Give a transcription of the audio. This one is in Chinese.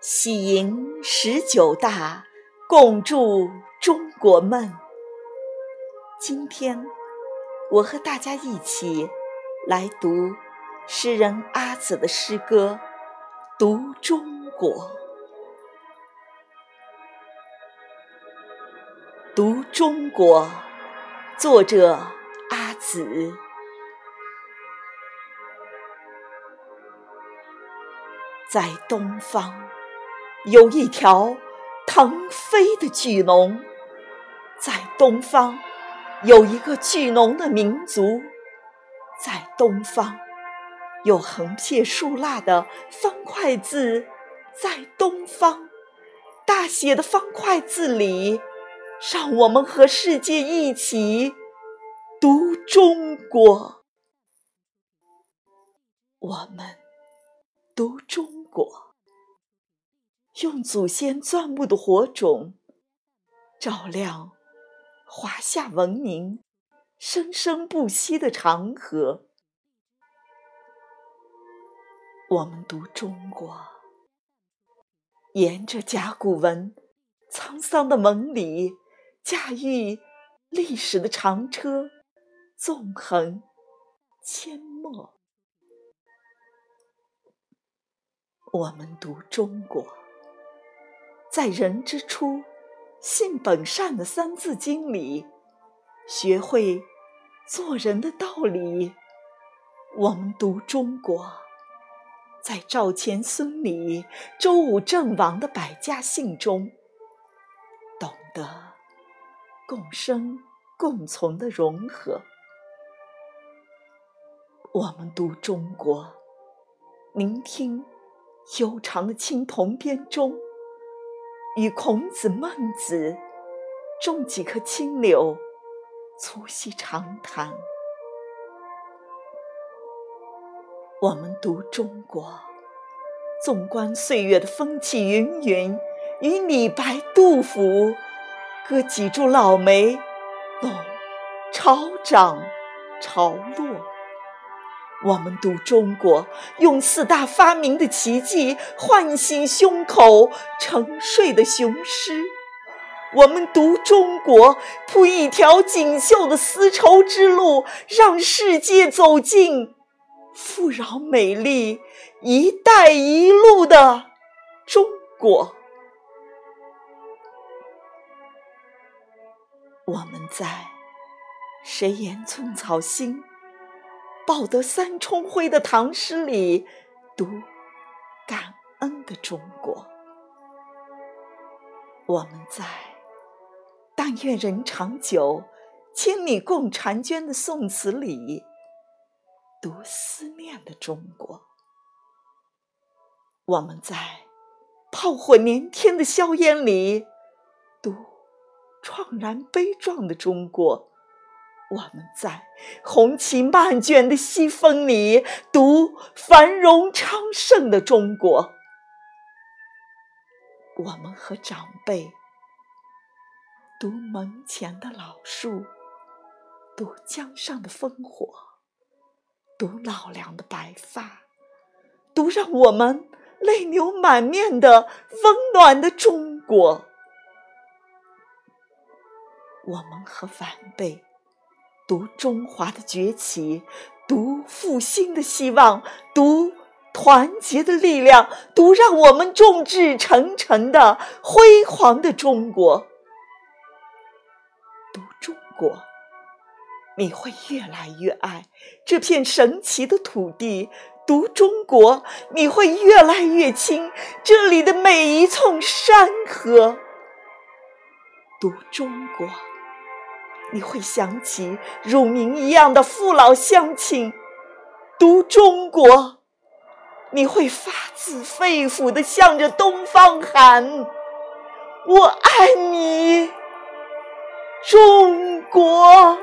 喜迎十九大，共筑中国梦。今天，我和大家一起来读诗人阿紫的诗歌《读中国》。《读中国》，作者阿紫。在东方。有一条腾飞的巨龙，在东方；有一个巨龙的民族，在东方；有横撇竖捺的方块字，在东方。大写的方块字里，让我们和世界一起读中国。我们读中国。用祖先钻木的火种，照亮华夏文明生生不息的长河。我们读中国，沿着甲骨文沧桑的纹理，驾驭历史的长车，纵横阡陌。我们读中国。在人之初，性本善的《三字经》里，学会做人的道理。我们读中国，在赵钱孙李周武郑王的百家姓中，懂得共生共存的融合。我们读中国，聆听悠长的青铜编钟。与孔子、孟子种几棵青柳，促膝长谈。我们读中国，纵观岁月的风起云云，与李白、杜甫歌几株老梅，弄潮涨潮落。我们读中国，用四大发明的奇迹唤醒胸口沉睡的雄狮；我们读中国，铺一条锦绣的丝绸之路，让世界走进富饶美丽“一带一路”的中国。我们在谁言寸草心？报得三春晖的唐诗里，读感恩的中国；我们在但愿人长久，千里共婵娟的宋词里，读思念的中国；我们在炮火连天的硝烟里，读怆然悲壮的中国。我们在红旗漫卷的西风里读繁荣昌盛的中国。我们和长辈读门前的老树，读江上的烽火，读老梁的白发，读让我们泪流满面的温暖的中国。我们和晚辈。读中华的崛起，读复兴的希望，读团结的力量，读让我们众志成城的辉煌的中国。读中国，你会越来越爱这片神奇的土地；读中国，你会越来越亲这里的每一寸山河；读中国。你会想起乳名一样的父老乡亲，读中国，你会发自肺腑的向着东方喊：“我爱你，中国。”